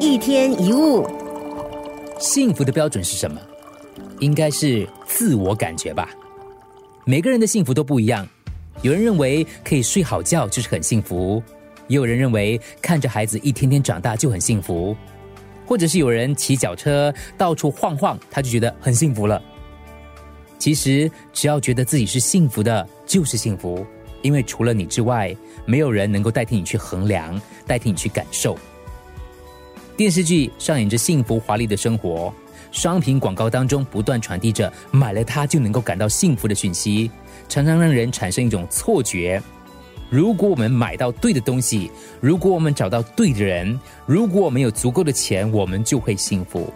一天一物，幸福的标准是什么？应该是自我感觉吧。每个人的幸福都不一样，有人认为可以睡好觉就是很幸福，也有人认为看着孩子一天天长大就很幸福，或者是有人骑脚车到处晃晃，他就觉得很幸福了。其实，只要觉得自己是幸福的，就是幸福，因为除了你之外，没有人能够代替你去衡量，代替你去感受。电视剧上演着幸福华丽的生活，商品广告当中不断传递着买了它就能够感到幸福的讯息，常常让人产生一种错觉：如果我们买到对的东西，如果我们找到对的人，如果我们有足够的钱，我们就会幸福。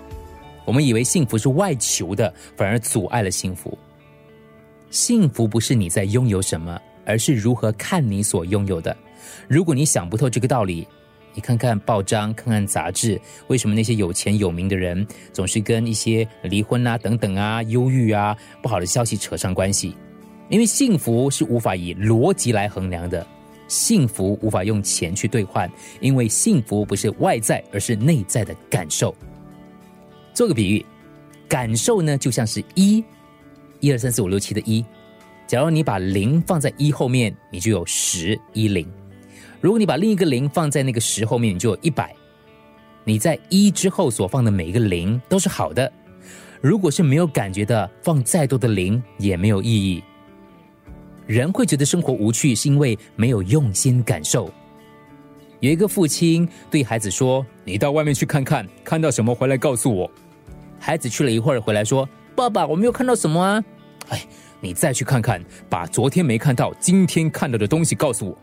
我们以为幸福是外求的，反而阻碍了幸福。幸福不是你在拥有什么，而是如何看你所拥有的。如果你想不透这个道理，你看看报章，看看杂志，为什么那些有钱有名的人总是跟一些离婚啊、等等啊、忧郁啊、不好的消息扯上关系？因为幸福是无法以逻辑来衡量的，幸福无法用钱去兑换，因为幸福不是外在，而是内在的感受。做个比喻，感受呢就像是一，一二三四五六七的一。假如你把零放在一后面，你就有十一零。如果你把另一个零放在那个十后面，你就有一百。你在一之后所放的每一个零都是好的。如果是没有感觉的，放再多的零也没有意义。人会觉得生活无趣，是因为没有用心感受。有一个父亲对孩子说：“你到外面去看看，看到什么回来告诉我。”孩子去了一会儿，回来说：“爸爸，我没有看到什么啊。”哎，你再去看看，把昨天没看到、今天看到的东西告诉我。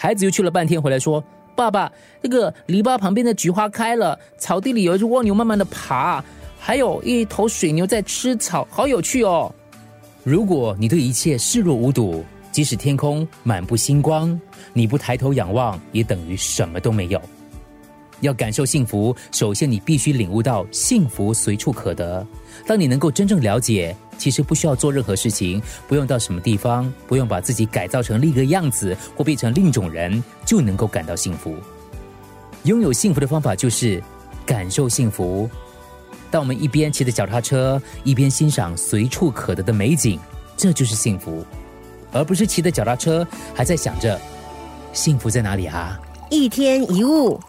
孩子又去了半天，回来说：“爸爸，那个篱笆旁边的菊花开了，草地里有一只蜗牛慢慢的爬，还有一头水牛在吃草，好有趣哦。”如果你对一切视若无睹，即使天空满布星光，你不抬头仰望，也等于什么都没有。要感受幸福，首先你必须领悟到幸福随处可得。当你能够真正了解。其实不需要做任何事情，不用到什么地方，不用把自己改造成另一个样子或变成另一种人，就能够感到幸福。拥有幸福的方法就是感受幸福。当我们一边骑着脚踏车，一边欣赏随处可得的美景，这就是幸福，而不是骑着脚踏车还在想着幸福在哪里啊！一天一物。